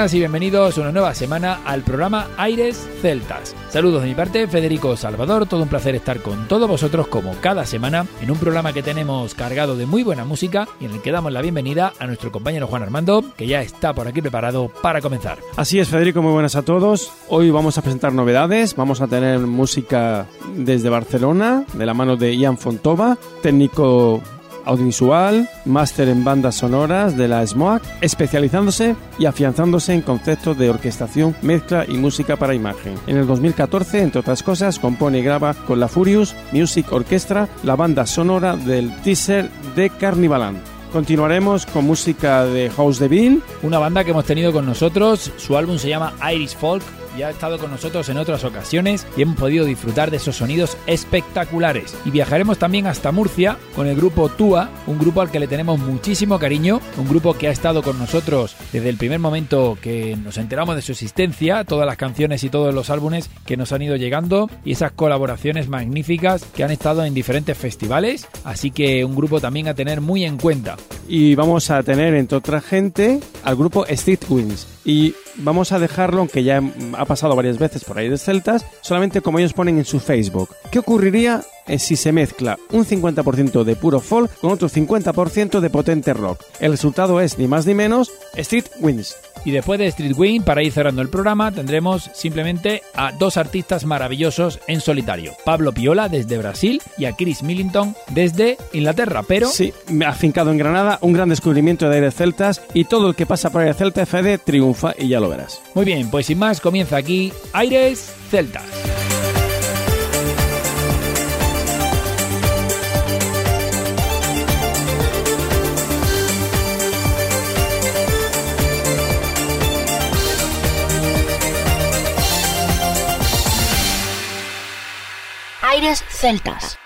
Y bienvenidos una nueva semana al programa Aires Celtas. Saludos de mi parte, Federico Salvador, todo un placer estar con todos vosotros como cada semana en un programa que tenemos cargado de muy buena música y en el que damos la bienvenida a nuestro compañero Juan Armando, que ya está por aquí preparado para comenzar. Así es, Federico, muy buenas a todos. Hoy vamos a presentar novedades, vamos a tener música desde Barcelona, de la mano de Ian Fontova, técnico audiovisual, máster en bandas sonoras de la SMOAC, especializándose y afianzándose en conceptos de orquestación, mezcla y música para imagen. En el 2014, entre otras cosas, compone y graba con la Furious Music Orchestra la banda sonora del teaser de Carnivaland. Continuaremos con música de House de Bill. Una banda que hemos tenido con nosotros. Su álbum se llama Iris Folk ya ha estado con nosotros en otras ocasiones y hemos podido disfrutar de esos sonidos espectaculares. Y viajaremos también hasta Murcia con el grupo Tua, un grupo al que le tenemos muchísimo cariño, un grupo que ha estado con nosotros desde el primer momento que nos enteramos de su existencia, todas las canciones y todos los álbumes que nos han ido llegando y esas colaboraciones magníficas que han estado en diferentes festivales, así que un grupo también a tener muy en cuenta. Y vamos a tener entre otra gente al grupo Street Wings y vamos a dejarlo, aunque ya ha pasado varias veces por ahí de Celtas, solamente como ellos ponen en su Facebook. ¿Qué ocurriría si se mezcla un 50% de puro folk con otro 50% de potente rock? El resultado es ni más ni menos Street Wings. Y después de Street Wing, para ir cerrando el programa, tendremos simplemente a dos artistas maravillosos en solitario. Pablo Piola desde Brasil y a Chris Millington desde Inglaterra, pero... Sí, afincado en Granada, un gran descubrimiento de Aires Celtas y todo el que pasa por Aires Celta FD triunfa y ya lo verás. Muy bien, pues sin más comienza aquí Aires Celtas. Aires celtas.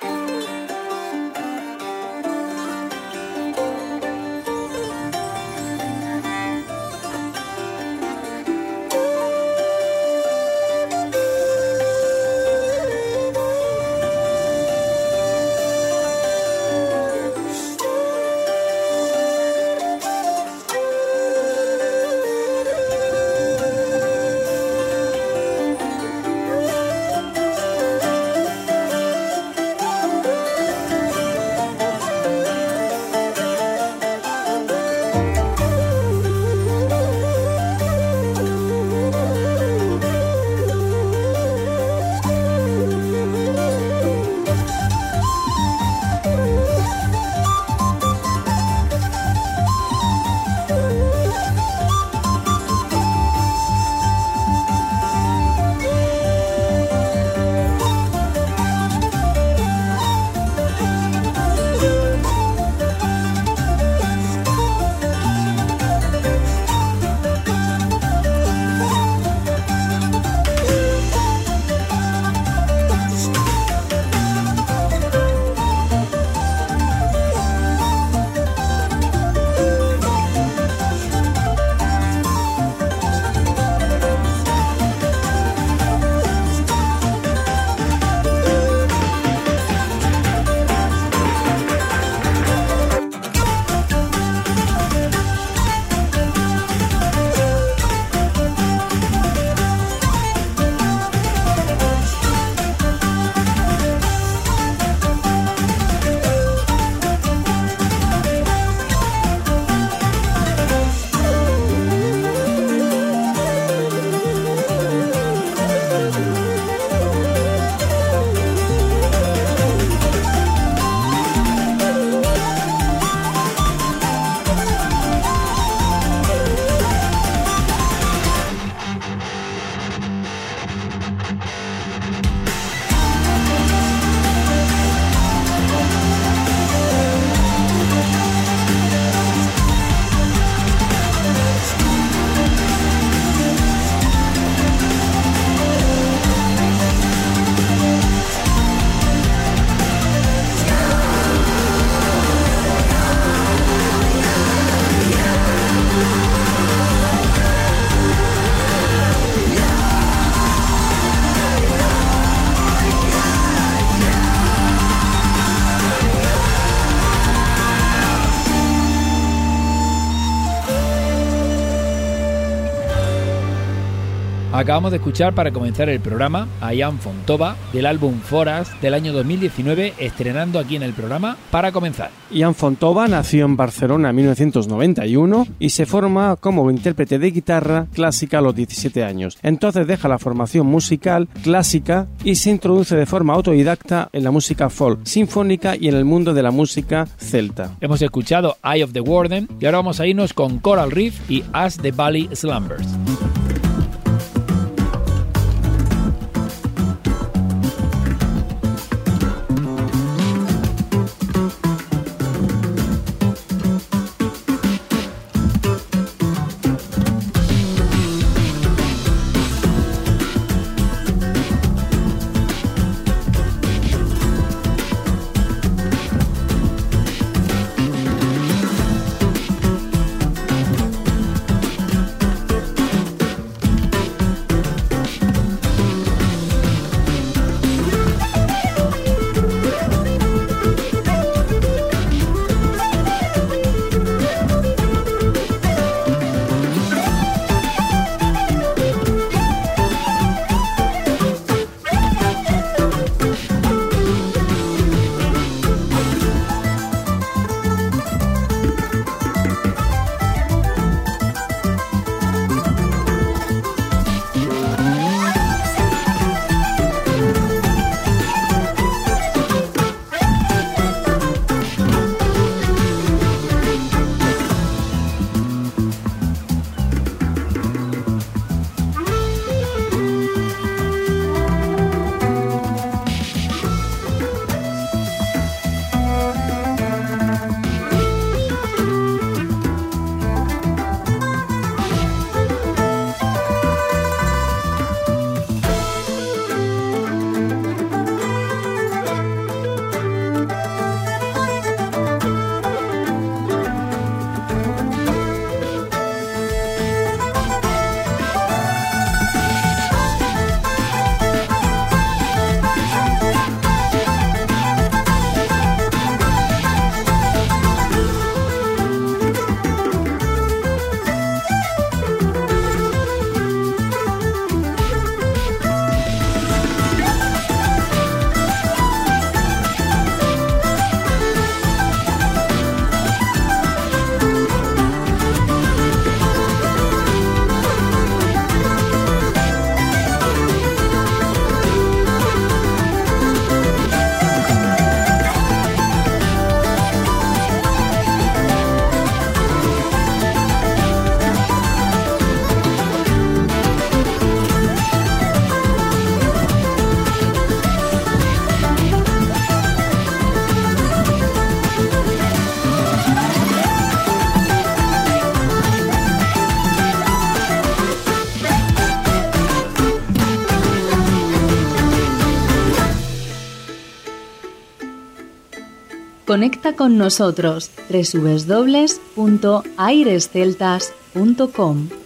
Acabamos de escuchar para comenzar el programa a Ian Fontova del álbum Foras del año 2019, estrenando aquí en el programa para comenzar. Ian Fontova nació en Barcelona en 1991 y se forma como intérprete de guitarra clásica a los 17 años. Entonces deja la formación musical clásica y se introduce de forma autodidacta en la música folk, sinfónica y en el mundo de la música celta. Hemos escuchado Eye of the Warden y ahora vamos a irnos con Coral Reef y As the Valley Slumbers. Conecta con nosotros www.airesceltas.com.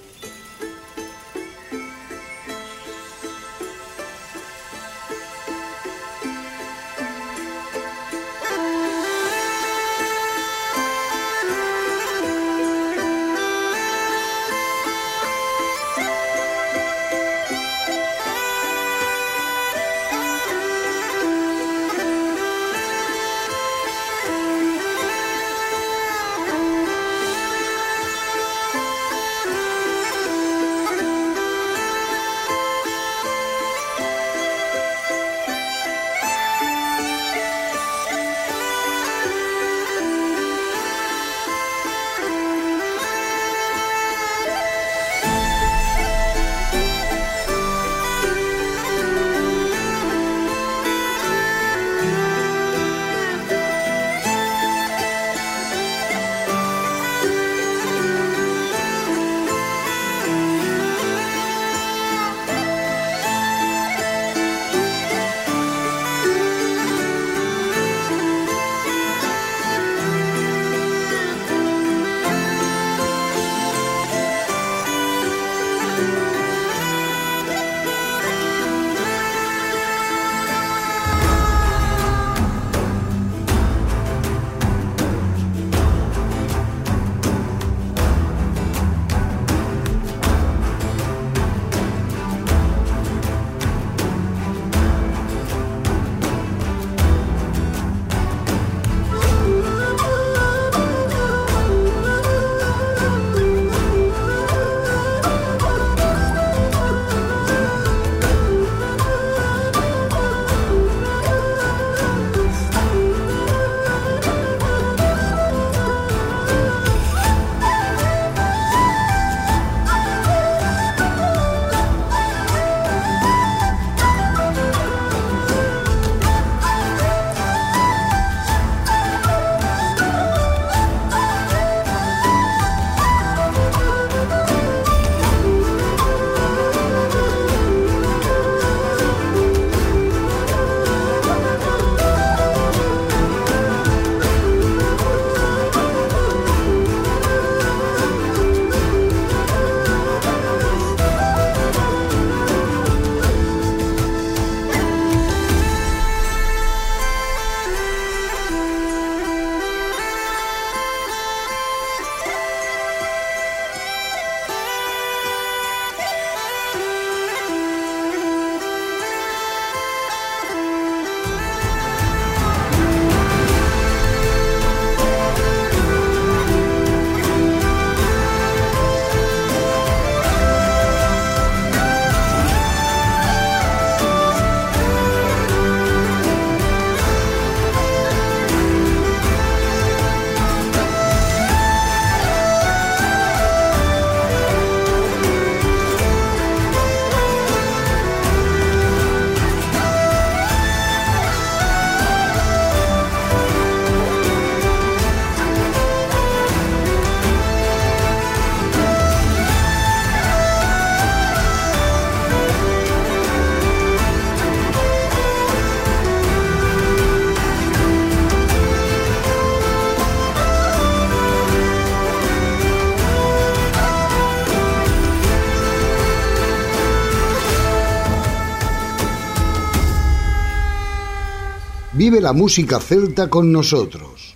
la música celta con nosotros.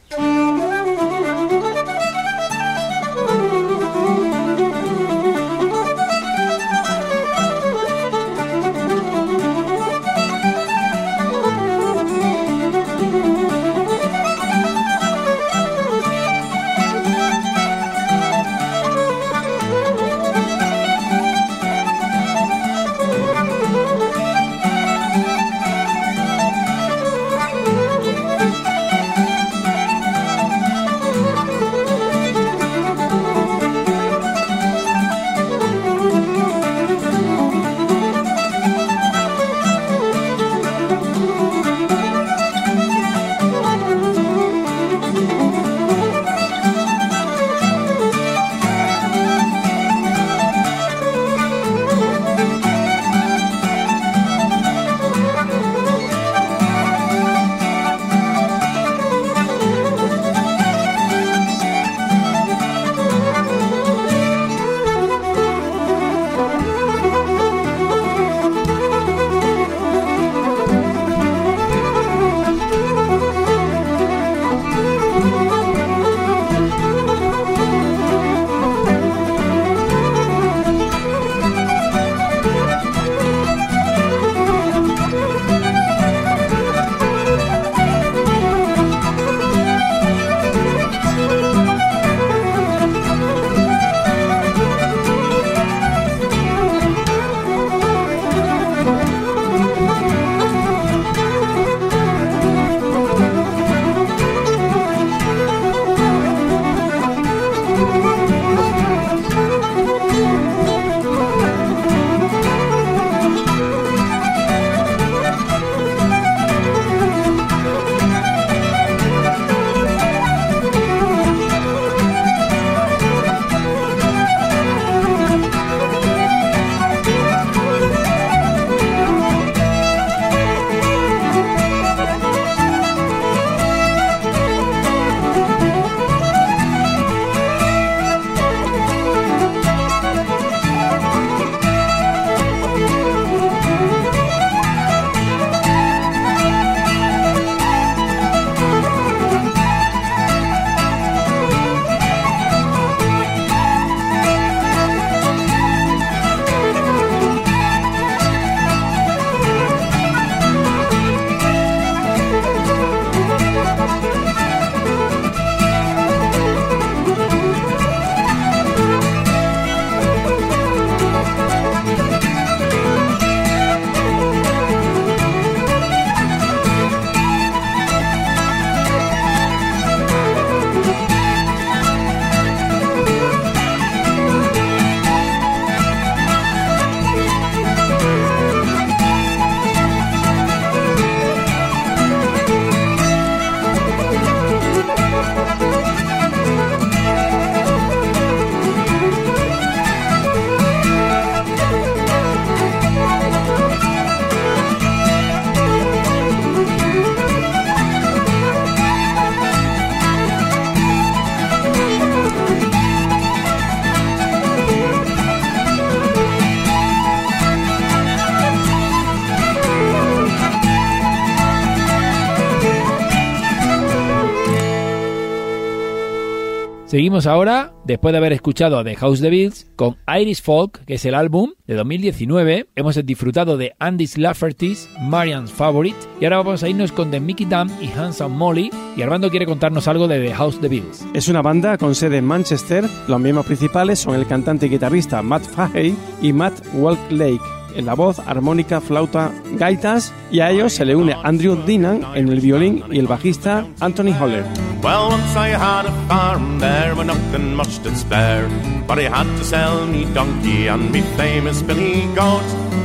Ahora, después de haber escuchado The House the Bills, con Irish Folk, que es el álbum de 2019. Hemos disfrutado de Andy Lafferty's Marian's Favorite. Y ahora vamos a irnos con The Mickey Dam y Handsome Molly. Y Armando quiere contarnos algo de The House the Bills. Es una banda con sede en Manchester. Los miembros principales son el cantante y guitarrista Matt Fahey y Matt Walklake en la voz, armónica, flauta, gaitas y a ellos se le une Andrew Dinan en el violín y el bajista Anthony Holler. Well, once I had a farm there nothing much to spare, but I had to sell me donkey and me famous Billy goat.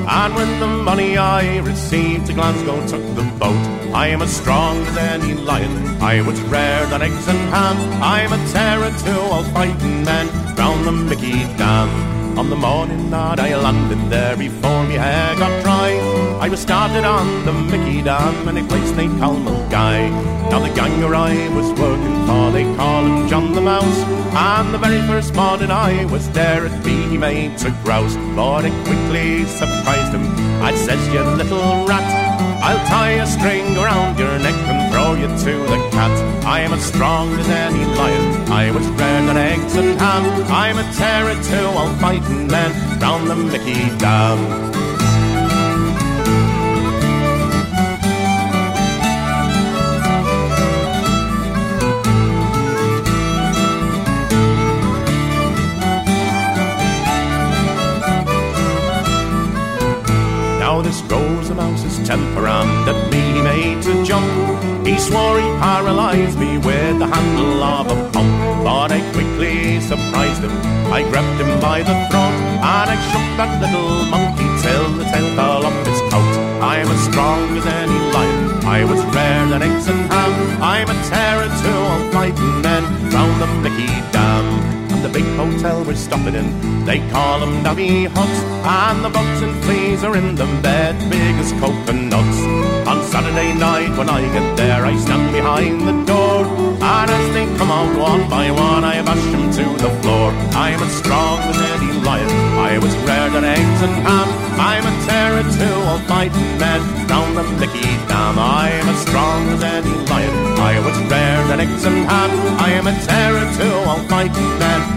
And the money I received to Glasgow took the boat, I am as strong as any lion. I was rare than eggs and ham. I'm a terror to all fighting men round the Mickey Dam. On the morning that I landed there before hair got dry I was started on the Mickey Dam in a place they call Mulgai Now the gang where I was working for they call him John the Mouse And the very first morning I was there at me he made to grouse But it quickly surprised him I says you little rat I'll tie a string around your neck and throw you to the cat. I am as strong as any lion. I was bred on eggs and ham. I'm a terror to all fighting men round the Mickey Dam. Rose of mouse's temper and me he made to jump. He swore he'd paralyze me with the handle of a pump. But I quickly surprised him. I grabbed him by the throat and I shook that little monkey till the tail fell off his coat. I'm as strong as any lion. I was rare than eggs and ham. I'm a terror to all fighting men round the Mickey Dam the big hotel we're stopping in. They call them Navy huts, and the bugs and fleas are in them bed big as coconuts. On Saturday night when I get there, I stand behind the door, and as they come out one by one, I bash them to the floor. I'm as strong as any lion. I was reared on eggs and ham. I'm a terror to all fighting men round the Mickey Dam. I'm as strong as any lion. I was reared on eggs and ham. I am a terror to all fighting men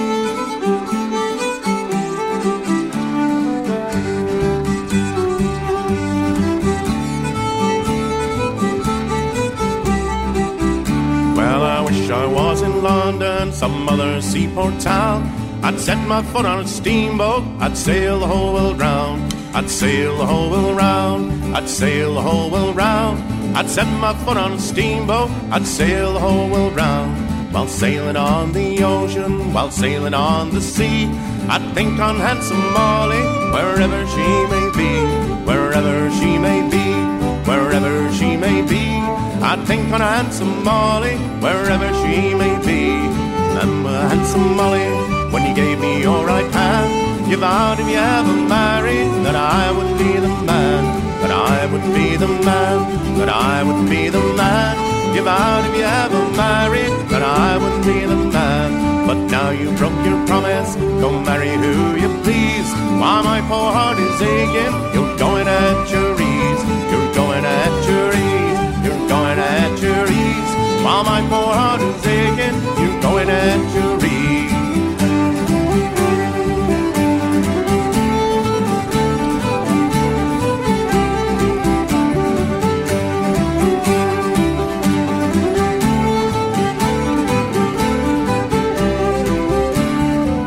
London, some other seaport town. I'd set my foot on a steamboat, I'd sail the whole world round. I'd sail the whole world round, I'd sail the whole world round. I'd set my foot on a steamboat, I'd sail the whole world round. While sailing on the ocean, while sailing on the sea, I'd think on handsome Molly, wherever she may be, wherever she may be, may be. I'd think on a handsome Molly, wherever she may be. Remember handsome Molly, when you gave me your right hand, you vowed if you ever married that I would be the man, that I would be the man, that I would be the man. You vowed if you ever married that I would be the man. But now you broke your promise, go marry who you please. While my poor heart is aching, you're going at your ease, you're going at your going at your ease. While my poor heart is aching, you're going at your ease.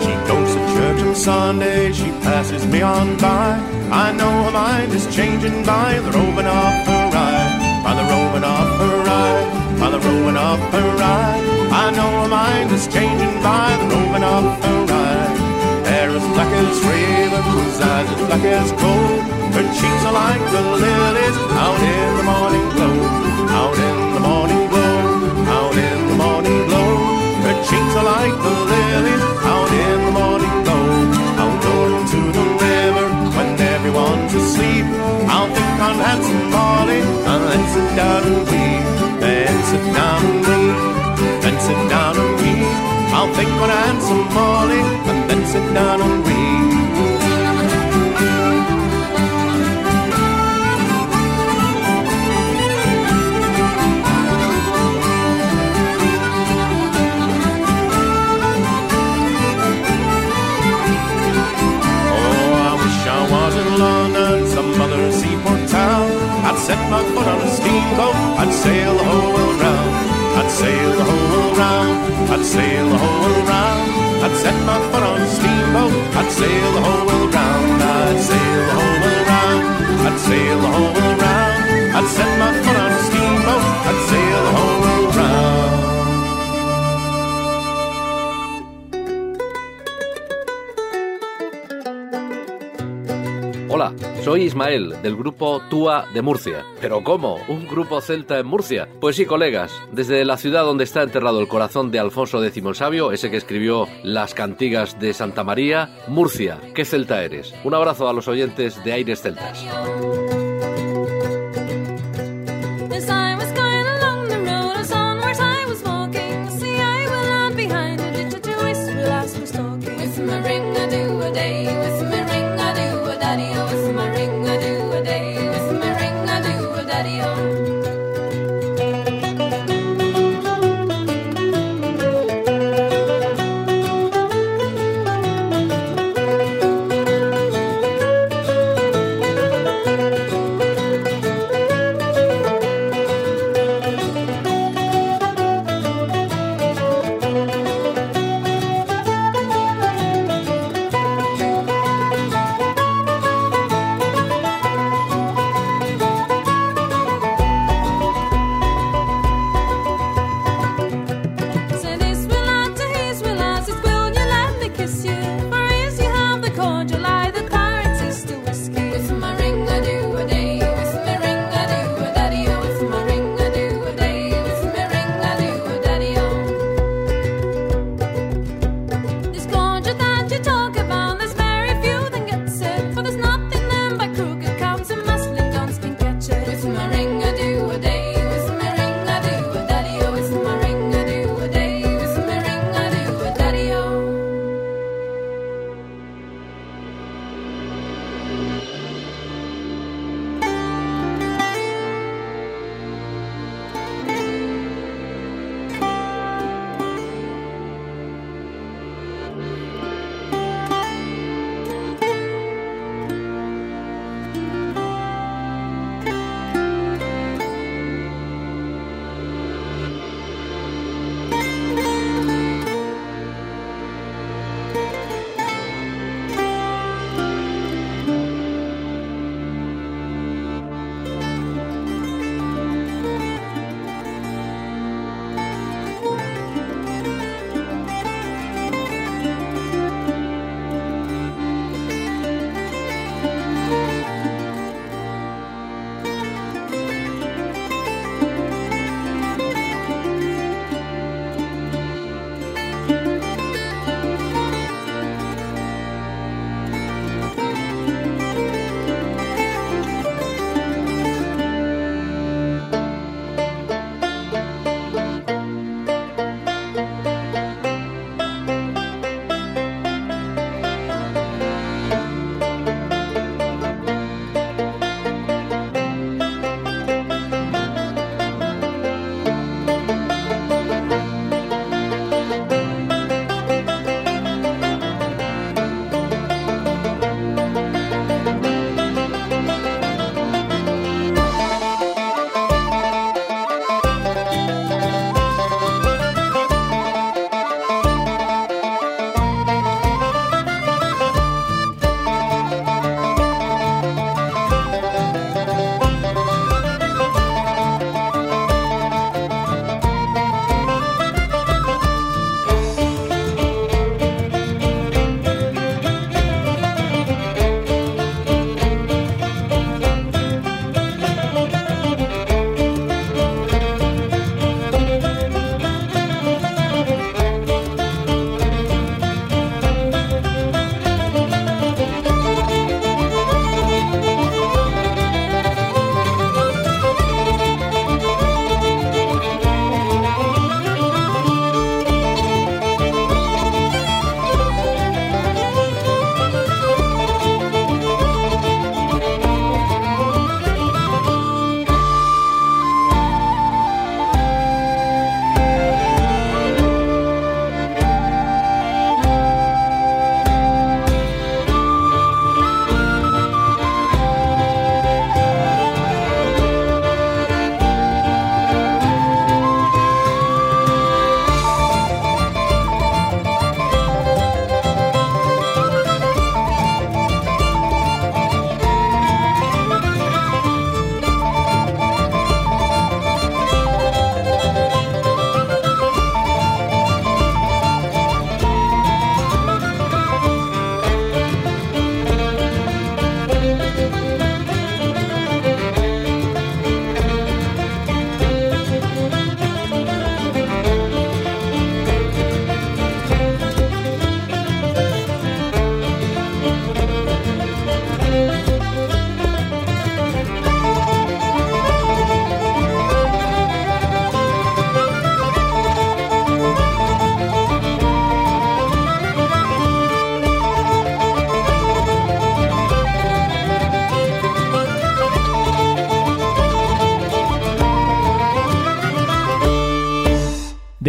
She goes to church on Sunday, she passes me on by. I know her mind is changing by the roving of her eye, by the roving of her eye, by the roving of her eye. I know her mind is changing by the roving of her eye. Hair as black as ravens, eyes as black as coal. Her cheeks are like the lilies out in the morning glow, out in the morning glow, out in the morning glow. Her cheeks are like the lilies out in the morning glow. I'll go to the river when everyone's asleep. I'll think on handsome Molly and then sit down and weep. Then sit down and weep. And. I'll think on handsome Molly and then sit set my foot on a steamboat, I'd sail the whole world round. I'd sail the whole world round, I'd sail the whole world round. I'd set my foot on a steamboat, I'd sail the whole world round. I'd sail the whole world round, I'd sail the whole world round. I'd set my foot on a steamboat, I'd soy Ismael del grupo Túa de Murcia. ¿Pero cómo? ¿Un grupo celta en Murcia? Pues sí, colegas, desde la ciudad donde está enterrado el corazón de Alfonso X el Sabio, ese que escribió las cantigas de Santa María, Murcia, ¿qué celta eres? Un abrazo a los oyentes de Aires Celtas.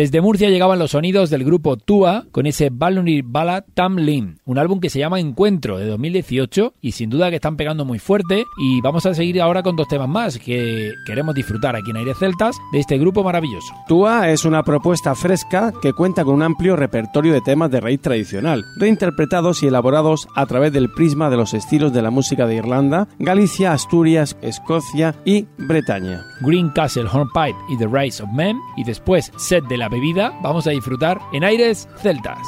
Desde Murcia llegaban los sonidos del grupo Tua con ese Balloonir Ballad Tam Lim, un álbum que se llama Encuentro de 2018 y sin duda que están pegando muy fuerte y vamos a seguir ahora con dos temas más que queremos disfrutar aquí en Aires Celtas de este grupo maravilloso. Tua es una propuesta fresca que cuenta con un amplio repertorio de temas de raíz tradicional, reinterpretados y elaborados a través del prisma de los estilos de la música de Irlanda, Galicia, Asturias, Escocia y Bretaña. Green Castle Hornpipe y The Rise of Men y después Set de la vamos a disfrutar en aires celtas.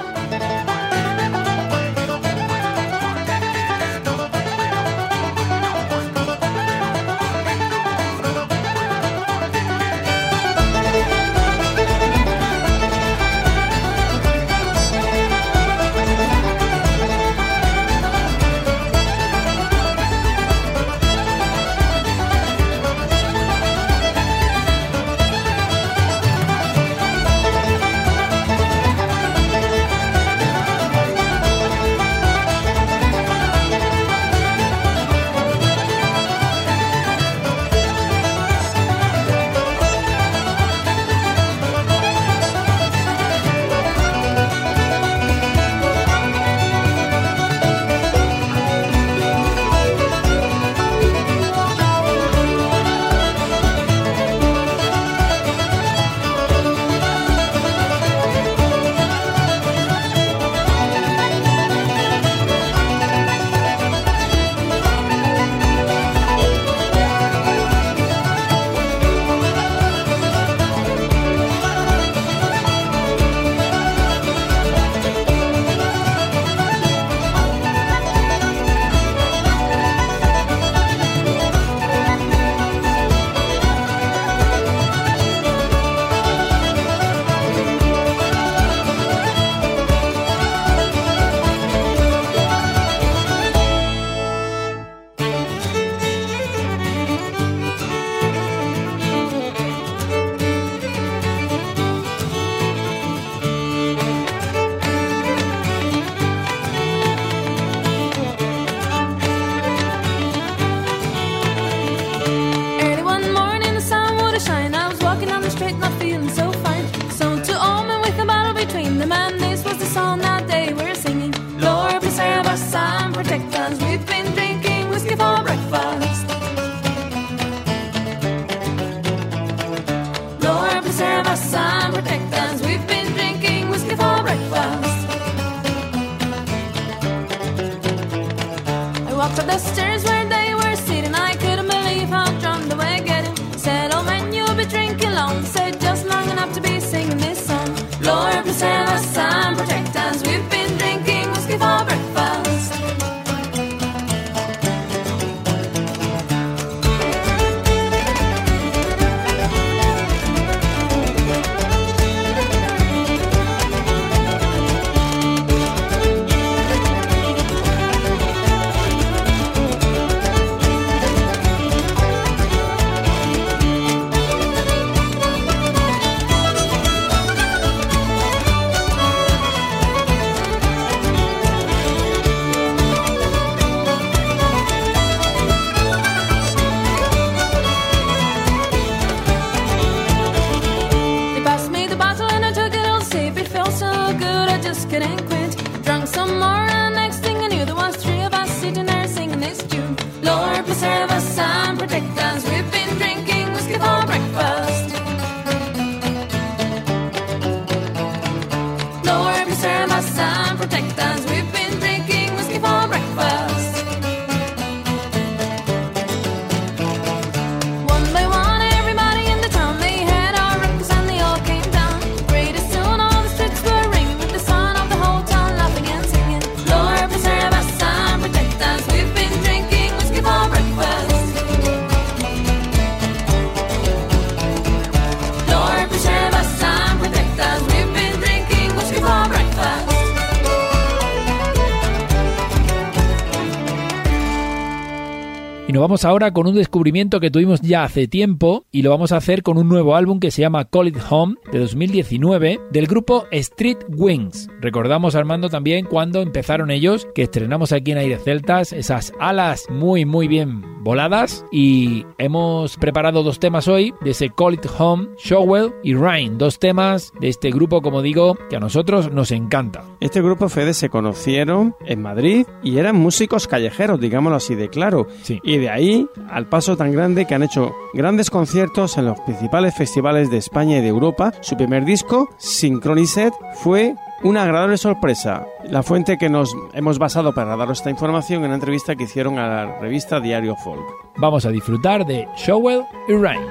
Vamos ahora con un descubrimiento que tuvimos ya hace tiempo y lo vamos a hacer con un nuevo álbum que se llama Call It Home de 2019 del grupo Street Wings. Recordamos Armando también cuando empezaron ellos, que estrenamos aquí en Aire Celtas, esas alas muy muy bien voladas y hemos preparado dos temas hoy de ese Call It Home, Showwell y Rain, dos temas de este grupo como digo que a nosotros nos encanta. Este grupo Fede se conocieron en Madrid y eran músicos callejeros, digámoslo así de claro. Sí. Y de ahí al paso tan grande que han hecho grandes conciertos en los principales festivales de España y de Europa. Su primer disco, Synchronicet, fue una agradable sorpresa. La fuente que nos hemos basado para daros esta información en una entrevista que hicieron a la revista Diario Folk. Vamos a disfrutar de Showwell y Rain.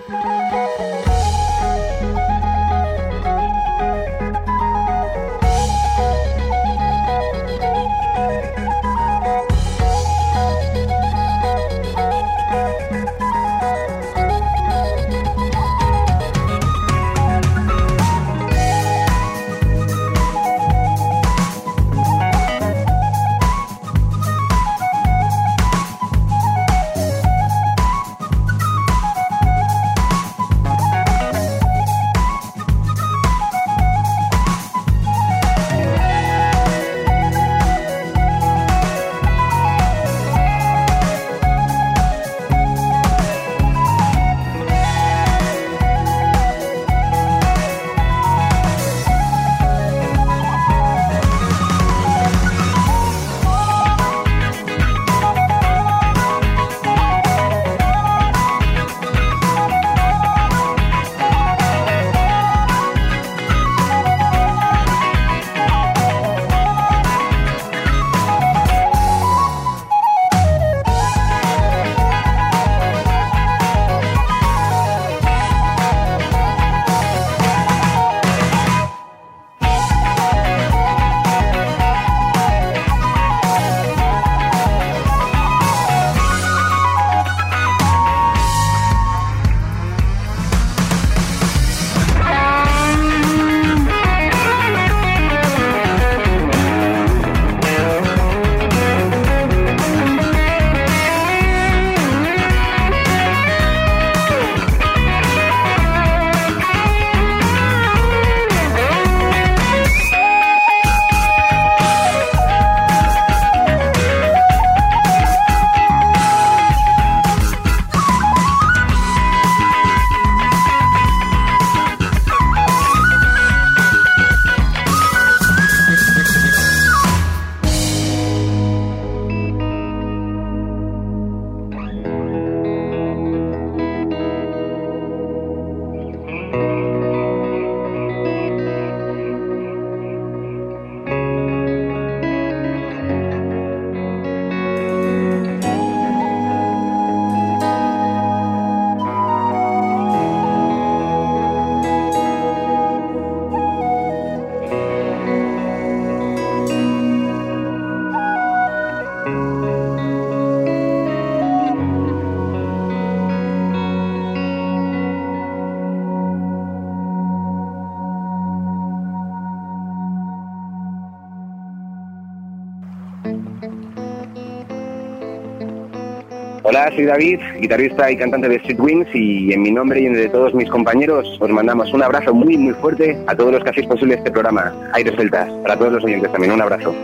Soy David, guitarrista y cantante de Street Wings y en mi nombre y en el de todos mis compañeros os mandamos un abrazo muy muy fuerte a todos los que hacéis posible este programa, Aires Celtas, para todos los oyentes también, un abrazo.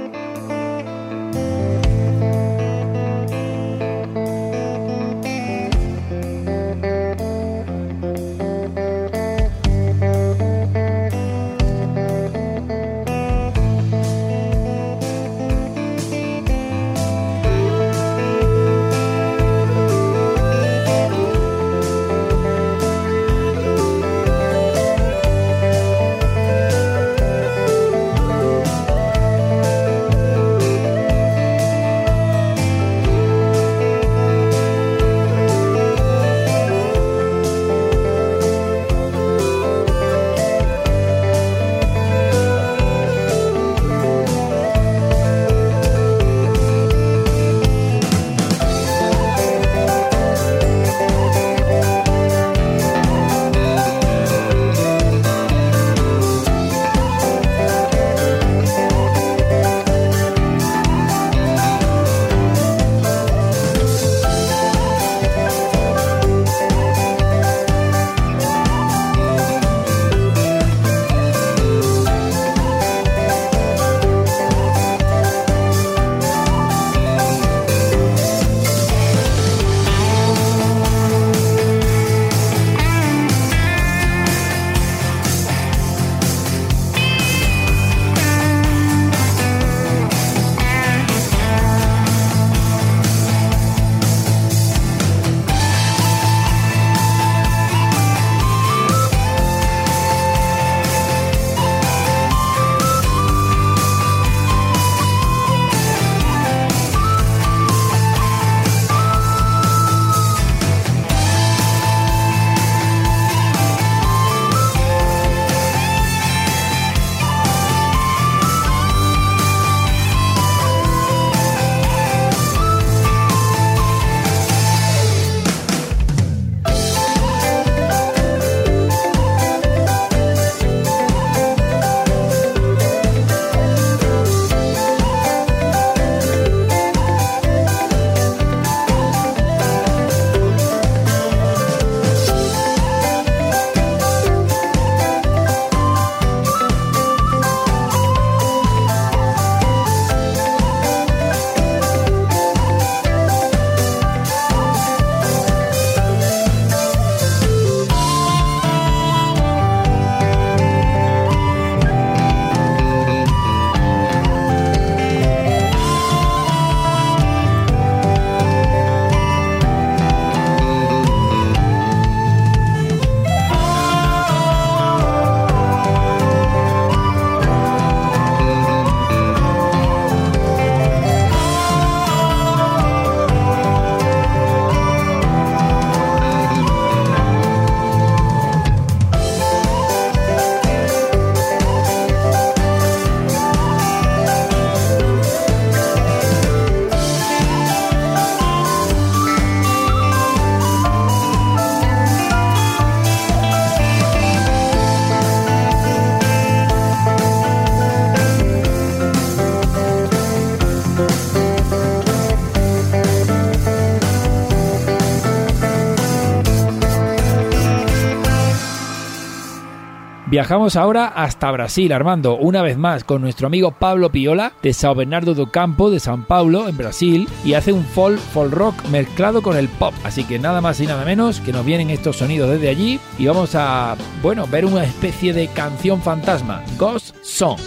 Viajamos ahora hasta Brasil, Armando, una vez más con nuestro amigo Pablo Piola de Sao Bernardo do Campo de São Paulo, en Brasil, y hace un folk, folk rock mezclado con el pop. Así que nada más y nada menos que nos vienen estos sonidos desde allí y vamos a, bueno, ver una especie de canción fantasma, Ghost Song.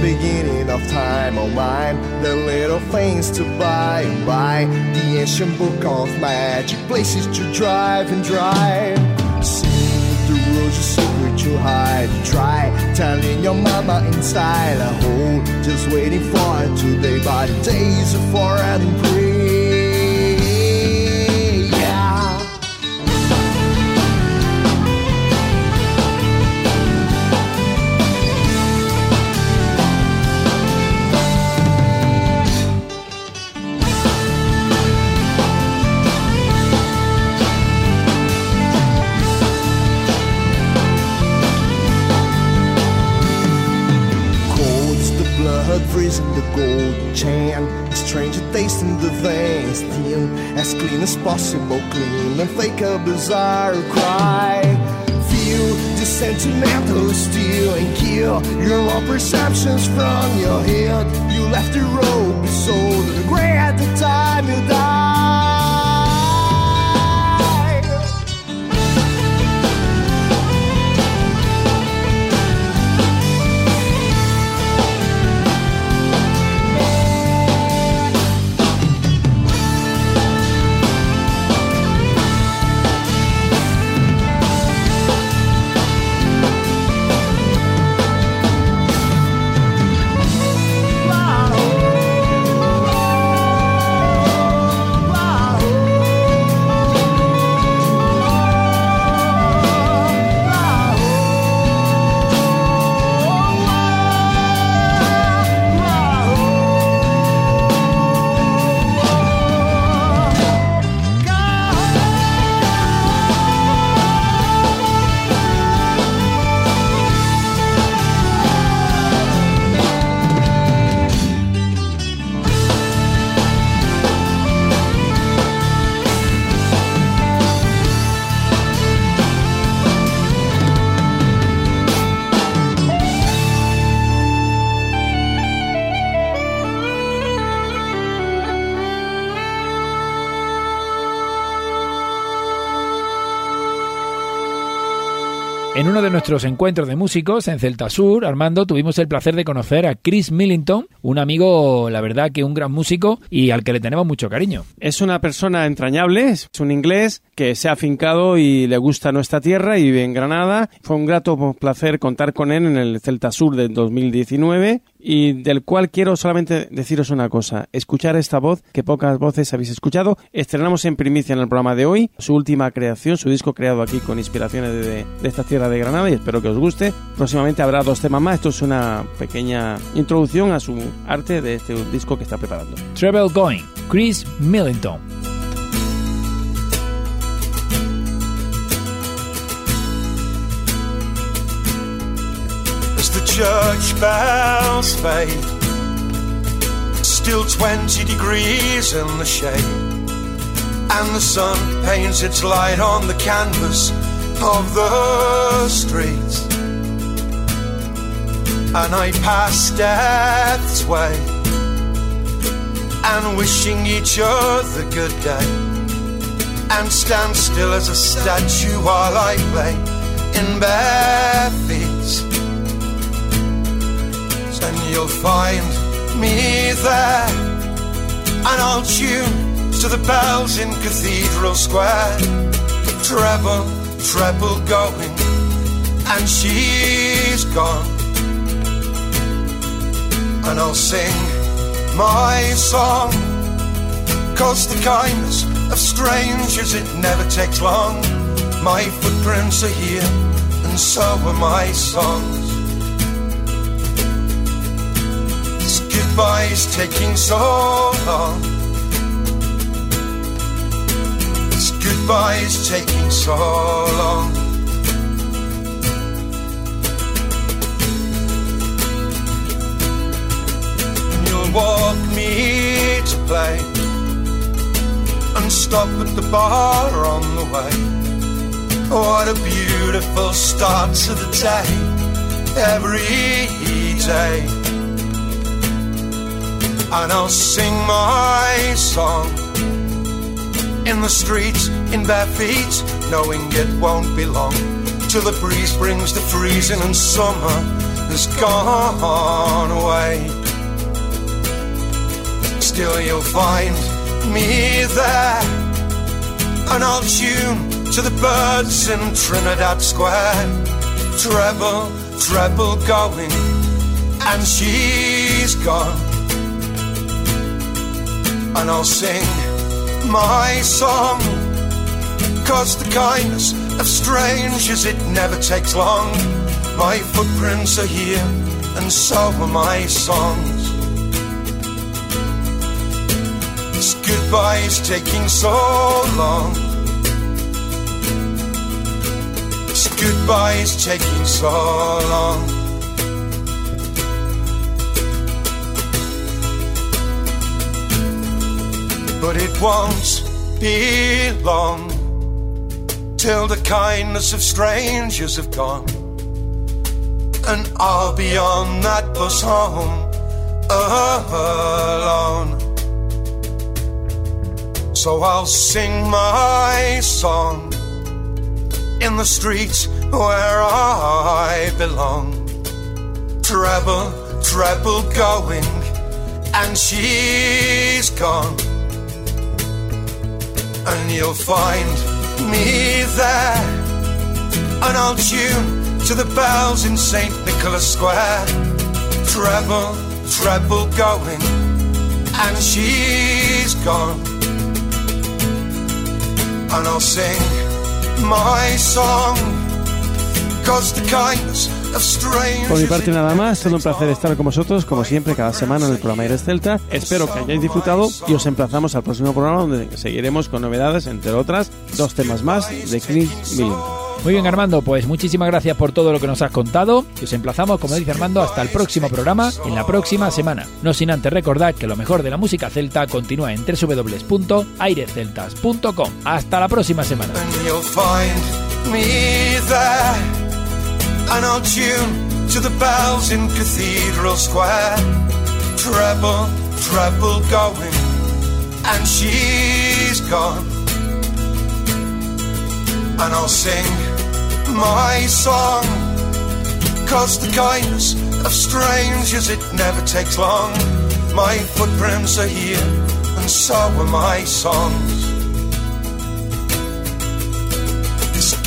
Beginning of time. On mine the little things to buy. And buy the ancient book of magic places to drive and drive. See the roads you secret to hide try telling your mama inside a hole just waiting for today the days of for and pray in the veins, thin, as clean as possible, clean and fake a bizarre cry. Feel the sentimental steel and kill your own perceptions from your head. You left the road so regret the time you died. Uno de nuestros encuentros de músicos en Celta Sur, Armando, tuvimos el placer de conocer a Chris Millington, un amigo, la verdad que un gran músico y al que le tenemos mucho cariño. Es una persona entrañable, es un inglés que se ha afincado y le gusta nuestra tierra y vive en Granada. Fue un grato placer contar con él en el Celta Sur del 2019 y del cual quiero solamente deciros una cosa, escuchar esta voz que pocas voces habéis escuchado. Estrenamos en primicia en el programa de hoy su última creación, su disco creado aquí con inspiraciones de, de esta tierra de Granada y espero que os guste. Próximamente habrá dos temas más, esto es una pequeña introducción a su arte de este disco que está preparando. Travel Going, Chris Millington. Church bells fade, still 20 degrees in the shade, and the sun paints its light on the canvas of the streets. And I pass death's way, and wishing each other good day, and stand still as a statue while I play in bare feet. And you'll find me there, and I'll tune to the bells in Cathedral Square. Treble, treble going, and she's gone. And I'll sing my song, cause the kindness of strangers it never takes long. My footprints are here, and so are my songs. This goodbye's taking so long. This goodbye's taking so long. You'll walk me to play and stop at the bar on the way. What a beautiful start to the day, every day. And I'll sing my song in the streets in bare feet, knowing it won't be long till the breeze brings the freezing and summer has gone away. Still, you'll find me there, and I'll tune to the birds in Trinidad Square. Treble, treble going, and she's gone. And I'll sing my song, cause the kindness of strangers it never takes long. My footprints are here, and so are my songs. This goodbye's taking so long. This goodbye's taking so long. But it won't be long till the kindness of strangers have gone. And I'll be on that bus home alone. So I'll sing my song in the streets where I belong. Treble, treble going, and she's gone. And you'll find me there, and I'll tune to the bells in St. Nicholas Square. Treble, treble going, and she's gone. And I'll sing my song, cause the kindness. Por mi parte nada más, todo un placer estar con vosotros, como siempre, cada semana en el programa Aires Celta. Espero que hayáis disfrutado y os emplazamos al próximo programa donde seguiremos con novedades, entre otras, dos temas más de Chris Milling. Muy bien, Armando, pues muchísimas gracias por todo lo que nos has contado y os emplazamos, como dice Armando, hasta el próximo programa en la próxima semana. No sin antes recordar que lo mejor de la música celta continúa en www.airesceltas.com. Hasta la próxima semana. And I'll tune to the bells in Cathedral Square. Treble, treble going, and she's gone. And I'll sing my song, cause the kindness of strangers it never takes long. My footprints are here, and so are my songs.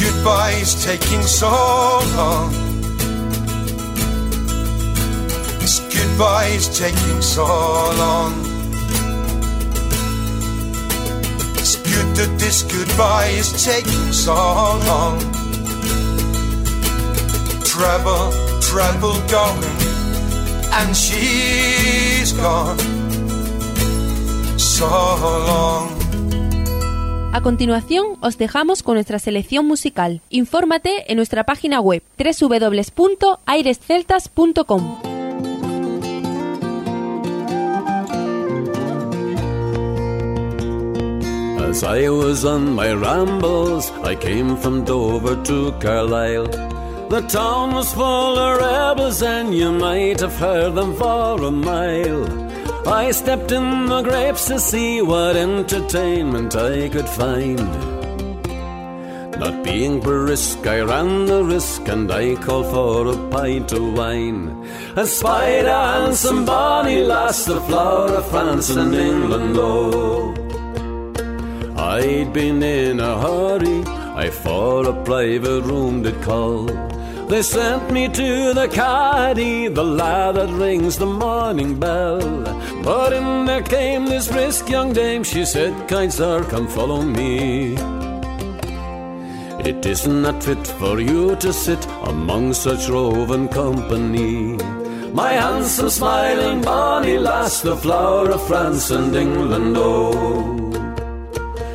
This goodbye is taking so long. This goodbye is taking so long. It's good that this goodbye is taking so long. Treble, treble going, and she's gone. So long. A continuación, os dejamos con nuestra selección musical. Infórmate en nuestra página web www.airesceltas.com. As I was on my rambles, I came from Dover to Carlisle. The town was full of rebels, and you might have heard them for a mile. I stepped in the grapes to see what entertainment I could find. Not being brisk, I ran the risk and I called for a pint of wine. I spied a handsome bonny lass, the flower of France and England, oh. I'd been in a hurry, I for a private room did call. They sent me to the caddy, the lad that rings the morning bell. But in there came this brisk young dame, she said, Kind sir, come follow me. It is not fit for you to sit among such roving company. My handsome, smiling, bonny lass, the flower of France and England, oh.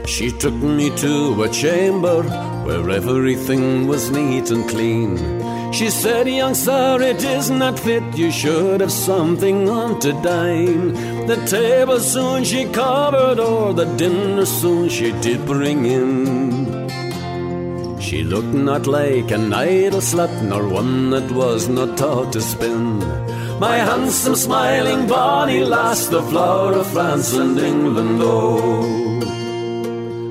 She took me to a chamber where everything was neat and clean. She said, Young sir, it is not fit, you should have something on to dine. The table soon she covered, or the dinner soon she did bring in. She looked not like an idle slut, nor one that was not taught to spin. My handsome, smiling, bonny lass, the flower of France and England, oh.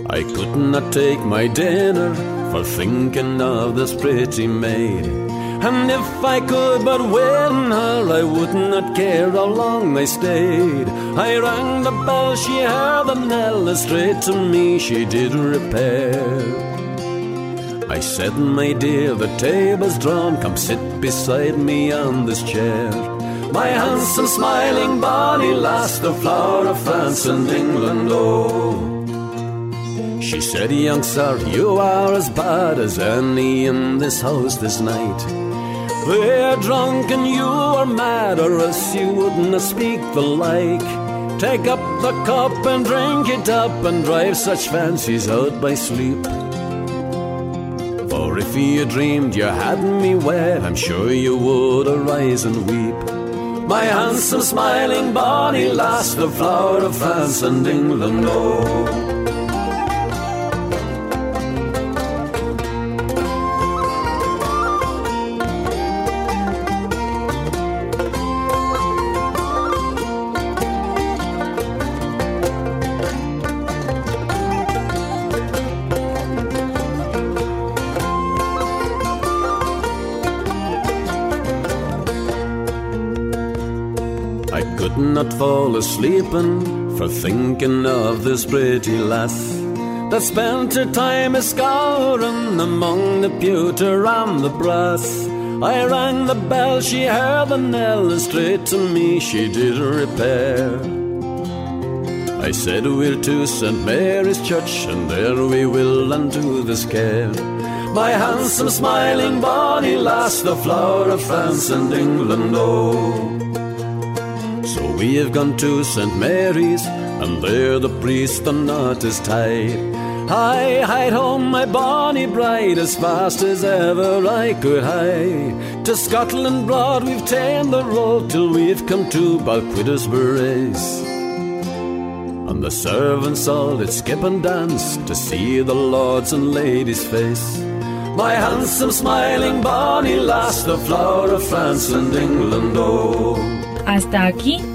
I could not take my dinner for thinking of this pretty maid. And if I could but win her, I would not care how long I stayed. I rang the bell, she heard the knell, straight to me she did repair. I said, my dear, the table's drawn, come sit beside me on this chair. My handsome, smiling, bonny lass, the flower of France and England, oh. She said, young sir, you are as bad as any in this house this night. They're drunk and you are mad, or else you wouldn't speak the like. Take up the cup and drink it up and drive such fancies out by sleep. For if you dreamed you had me wed, I'm sure you would arise and weep. My handsome, smiling, bonny lass, the flower of France and England, oh. Fall asleep for thinking of this pretty lass that spent her time a scouring among the pewter and the brass. I rang the bell, she heard the knell, and straight to me she did repair. I said we'll to St. Mary's Church, and there we will undo this care. My handsome, smiling, bonny lass, the flower of France and England, oh. We have gone to St. Mary's, and there the priest the knot is tied. I hide home, my bonny bride, as fast as ever I could hie. To Scotland broad we've ta'en the road till we've come to Balquiddersburys. And the servants all did skip and dance to see the lords and ladies' face. My handsome, smiling, bonny lass, the flower of France and England, oh. Hasta aquí,